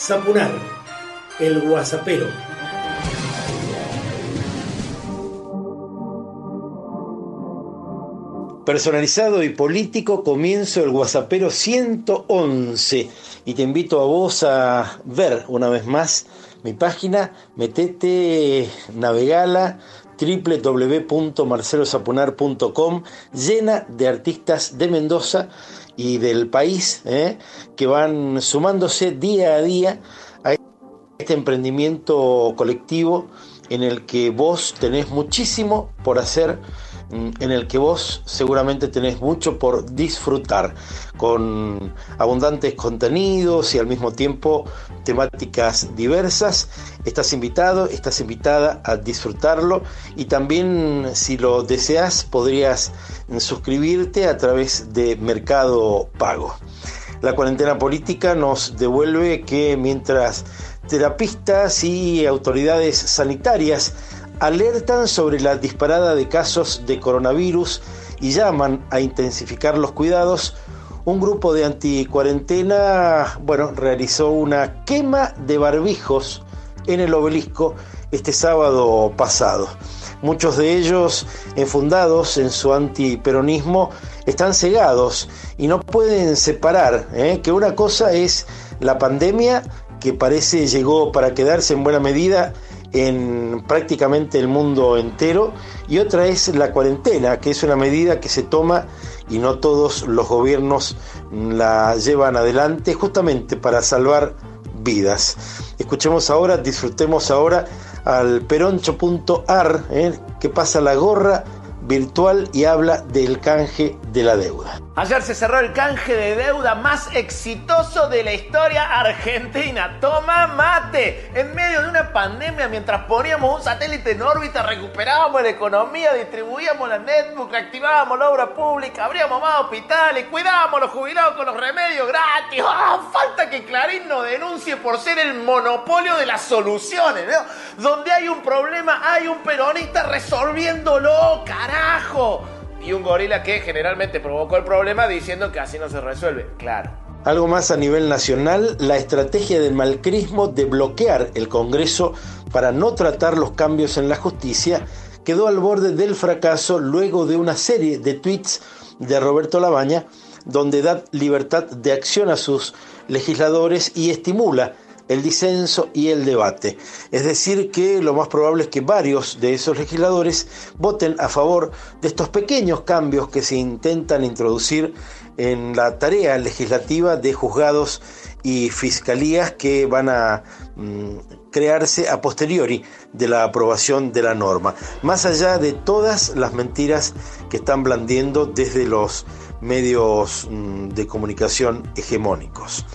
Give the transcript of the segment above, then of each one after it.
Zapunar, el guasapero. Personalizado y político, comienzo el Guasapero 111 y te invito a vos a ver una vez más mi página, metete, navegala www.marcelosapunar.com llena de artistas de Mendoza y del país ¿eh? que van sumándose día a día a este emprendimiento colectivo en el que vos tenés muchísimo por hacer Mm, en el que vos seguramente tenés mucho por disfrutar, con abundantes contenidos y al mismo tiempo temáticas diversas. Estás invitado, estás invitada a disfrutarlo y también si lo deseas podrías suscribirte a través de Mercado Pago. La cuarentena política nos devuelve que mientras terapistas y autoridades sanitarias alertan sobre la disparada de casos de coronavirus y llaman a intensificar los cuidados, un grupo de anticuarentena, bueno, realizó una quema de barbijos en el obelisco este sábado pasado. Muchos de ellos, enfundados en su antiperonismo, están cegados y no pueden separar ¿eh? que una cosa es la pandemia, que parece llegó para quedarse en buena medida, en prácticamente el mundo entero y otra es la cuarentena, que es una medida que se toma y no todos los gobiernos la llevan adelante justamente para salvar vidas. Escuchemos ahora, disfrutemos ahora al peroncho.ar, ¿eh? que pasa la gorra virtual y habla del canje de la deuda. Ayer se cerró el canje de deuda más exitoso de la historia argentina. Toma mate. En medio de una pandemia, mientras poníamos un satélite en órbita, recuperábamos la economía, distribuíamos la netbook, activábamos la obra pública, abríamos más hospitales, cuidábamos a los jubilados con los remedios gratis. ¡Ah! Falta que Clarín nos denuncie por ser el monopolio de las soluciones. Donde hay un problema, hay un peronista resolviéndolo, carajo y un gorila que generalmente provocó el problema diciendo que así no se resuelve. Claro. Algo más a nivel nacional, la estrategia del malcrismo de bloquear el Congreso para no tratar los cambios en la justicia quedó al borde del fracaso luego de una serie de tweets de Roberto Labaña donde da libertad de acción a sus legisladores y estimula el disenso y el debate. Es decir, que lo más probable es que varios de esos legisladores voten a favor de estos pequeños cambios que se intentan introducir en la tarea legislativa de juzgados y fiscalías que van a mm, crearse a posteriori de la aprobación de la norma, más allá de todas las mentiras que están blandiendo desde los medios mm, de comunicación hegemónicos.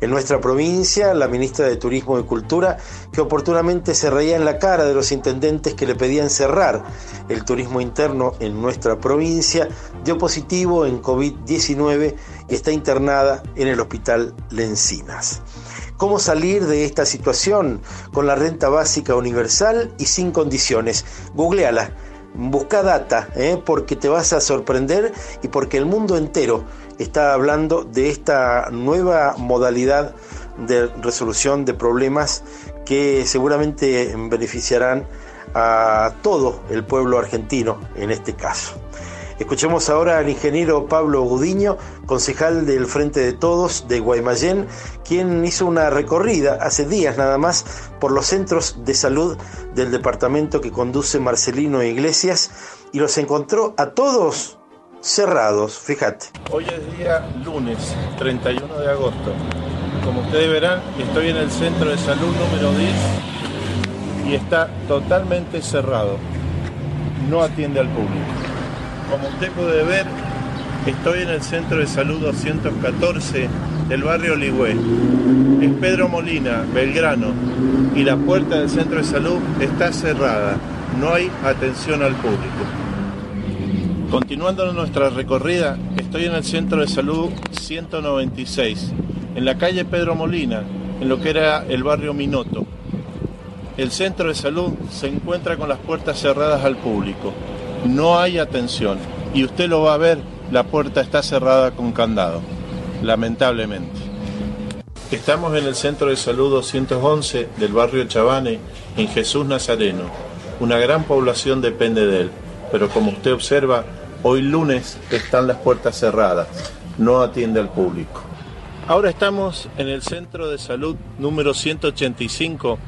En nuestra provincia, la ministra de Turismo y Cultura, que oportunamente se reía en la cara de los intendentes que le pedían cerrar el turismo interno en nuestra provincia, dio positivo en COVID-19 y está internada en el hospital Lencinas. ¿Cómo salir de esta situación con la renta básica universal y sin condiciones? Googleala busca data, ¿eh? porque te vas a sorprender y porque el mundo entero está hablando de esta nueva modalidad de resolución de problemas que seguramente beneficiarán a todo el pueblo argentino en este caso. Escuchemos ahora al ingeniero Pablo Gudiño, concejal del Frente de Todos de Guaymallén, quien hizo una recorrida hace días nada más por los centros de salud del departamento que conduce Marcelino Iglesias y los encontró a todos cerrados, fíjate. Hoy es día lunes 31 de agosto. Como ustedes verán, estoy en el centro de salud número 10 y está totalmente cerrado. No atiende al público. Como usted puede ver, estoy en el centro de salud 214 del barrio Ligüe. Es Pedro Molina, Belgrano, y la puerta del centro de salud está cerrada. No hay atención al público. Continuando nuestra recorrida, estoy en el centro de salud 196, en la calle Pedro Molina, en lo que era el barrio Minoto. El centro de salud se encuentra con las puertas cerradas al público. No hay atención y usted lo va a ver, la puerta está cerrada con candado, lamentablemente. Estamos en el Centro de Salud 211 del barrio Chavane, en Jesús Nazareno. Una gran población depende de él, pero como usted observa, hoy lunes están las puertas cerradas, no atiende al público. Ahora estamos en el Centro de Salud número 185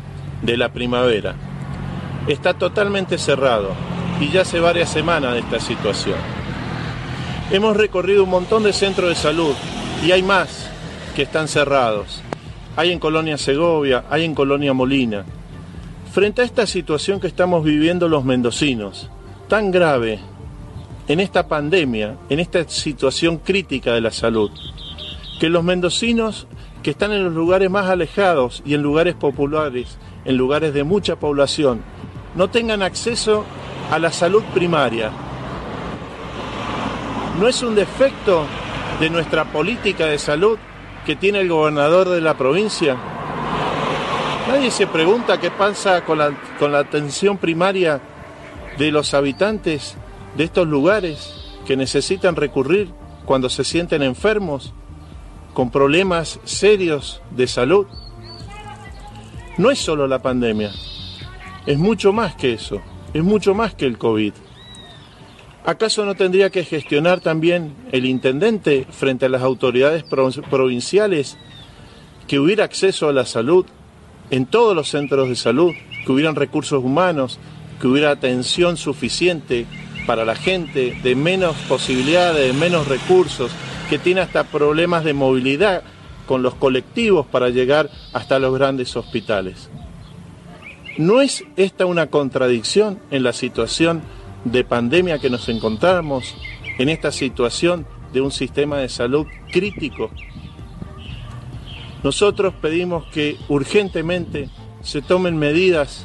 de la primavera. Está totalmente cerrado y ya hace varias semanas de esta situación. Hemos recorrido un montón de centros de salud y hay más que están cerrados. Hay en Colonia Segovia, hay en Colonia Molina. Frente a esta situación que estamos viviendo los mendocinos, tan grave, en esta pandemia, en esta situación crítica de la salud, que los mendocinos que están en los lugares más alejados y en lugares populares, en lugares de mucha población, no tengan acceso a la salud primaria. ¿No es un defecto de nuestra política de salud que tiene el gobernador de la provincia? Nadie se pregunta qué pasa con la, con la atención primaria de los habitantes de estos lugares que necesitan recurrir cuando se sienten enfermos, con problemas serios de salud. No es solo la pandemia, es mucho más que eso, es mucho más que el COVID. ¿Acaso no tendría que gestionar también el intendente frente a las autoridades provinciales que hubiera acceso a la salud en todos los centros de salud, que hubieran recursos humanos, que hubiera atención suficiente para la gente de menos posibilidades, de menos recursos, que tiene hasta problemas de movilidad con los colectivos para llegar hasta los grandes hospitales? ¿No es esta una contradicción en la situación de pandemia que nos encontramos, en esta situación de un sistema de salud crítico. Nosotros pedimos que urgentemente se tomen medidas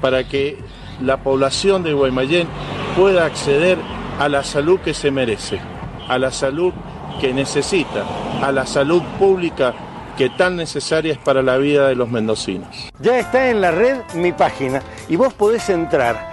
para que la población de Guaymallén pueda acceder a la salud que se merece, a la salud que necesita, a la salud pública que tan necesaria es para la vida de los mendocinos. Ya está en la red mi página y vos podés entrar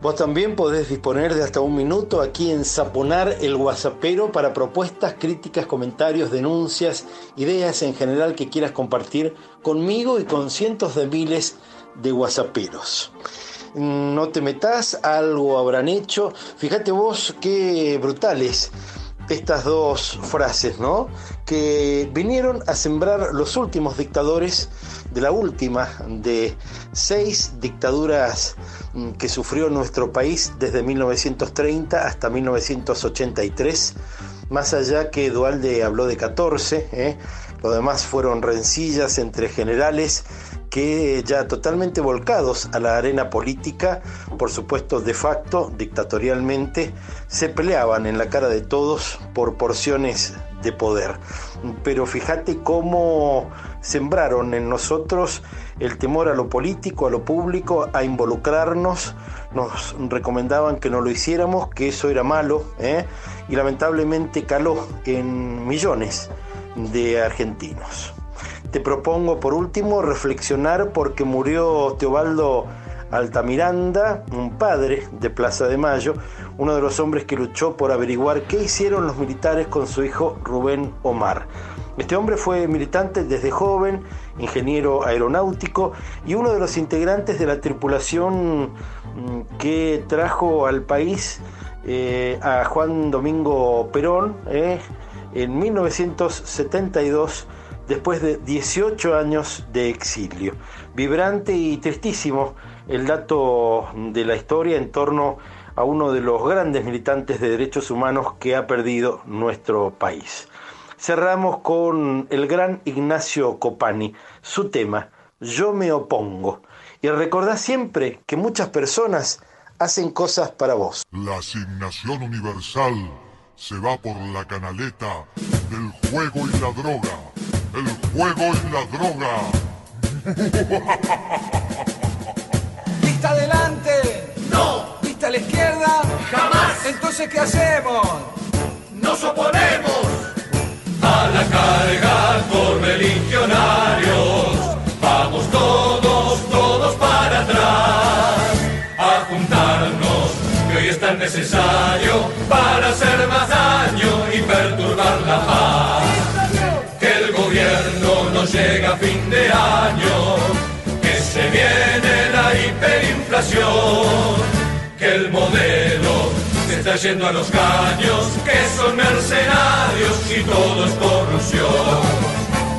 Vos también podés disponer de hasta un minuto aquí en Saponar el Guasapero para propuestas, críticas, comentarios, denuncias, ideas en general que quieras compartir conmigo y con cientos de miles de guasaperos. No te metas, algo habrán hecho. Fíjate vos qué brutales estas dos frases, ¿no? Que vinieron a sembrar los últimos dictadores de la última de seis dictaduras mm, que sufrió nuestro país desde 1930 hasta 1983. Más allá que Dualde habló de 14, ¿eh? lo demás fueron rencillas entre generales que ya totalmente volcados a la arena política, por supuesto de facto, dictatorialmente, se peleaban en la cara de todos por porciones de poder. Pero fíjate cómo sembraron en nosotros el temor a lo político, a lo público, a involucrarnos, nos recomendaban que no lo hiciéramos, que eso era malo, ¿eh? y lamentablemente caló en millones de argentinos. Te propongo por último reflexionar porque murió Teobaldo Altamiranda, un padre de Plaza de Mayo, uno de los hombres que luchó por averiguar qué hicieron los militares con su hijo Rubén Omar. Este hombre fue militante desde joven, ingeniero aeronáutico y uno de los integrantes de la tripulación mm, que trajo al país eh, a Juan Domingo Perón eh, en 1972 después de 18 años de exilio. Vibrante y tristísimo el dato de la historia en torno a uno de los grandes militantes de derechos humanos que ha perdido nuestro país. Cerramos con el gran Ignacio Copani, su tema, Yo me opongo. Y recordá siempre que muchas personas hacen cosas para vos. La asignación universal se va por la canaleta del juego y la droga el juego y la droga. ¿Vista adelante? No. ¿Vista a la izquierda? Jamás. Entonces, ¿qué hacemos? Nos oponemos. A la carga correligionario. Hiperinflación, que el modelo se está yendo a los caños, que son mercenarios y todo es corrupción.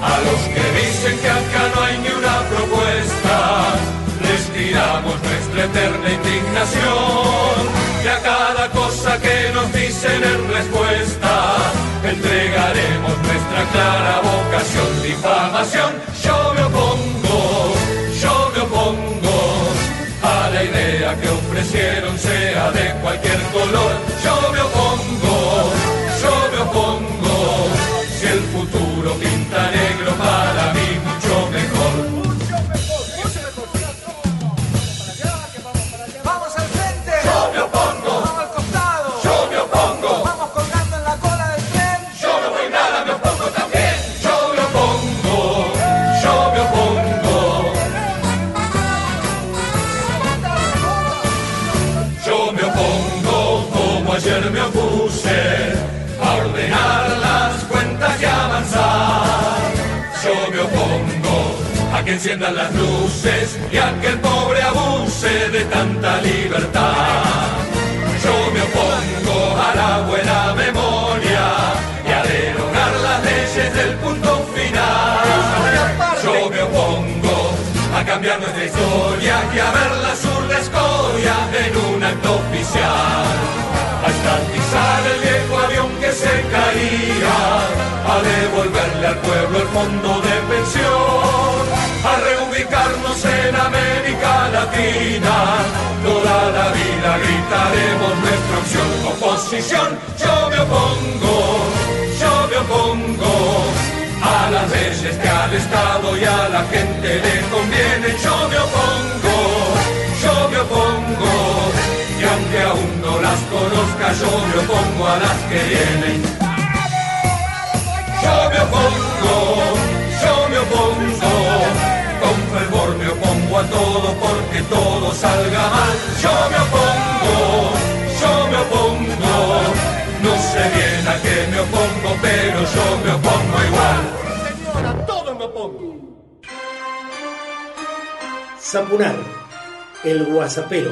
A los que dicen que acá no hay ni una propuesta, les tiramos nuestra eterna indignación. Y a cada cosa que nos dicen en respuesta, entregaremos nuestra clara vocación. Difamación, yo sea de cualquier color. Que enciendan las luces y a que el pobre abuse de tanta libertad. Yo me opongo a la buena memoria y a derogar las leyes del punto final. Yo me opongo a cambiar nuestra historia y a ver la zurda escoria en un acto oficial. A estatizar el viejo avión que se caía, a devolverle al pueblo el fondo de en América Latina. Toda la vida gritaremos nuestra opción. Oposición, yo me opongo, yo me opongo a las leyes que al Estado y a la gente le convienen. Yo me opongo, yo me opongo. Y aunque aún no las conozca, yo me opongo a las que vienen. Yo me opongo, salga mal. Yo me opongo, yo me opongo. No sé bien a qué me opongo, pero yo me opongo igual. Señora, todo me opongo. Zapunar, el guasapero.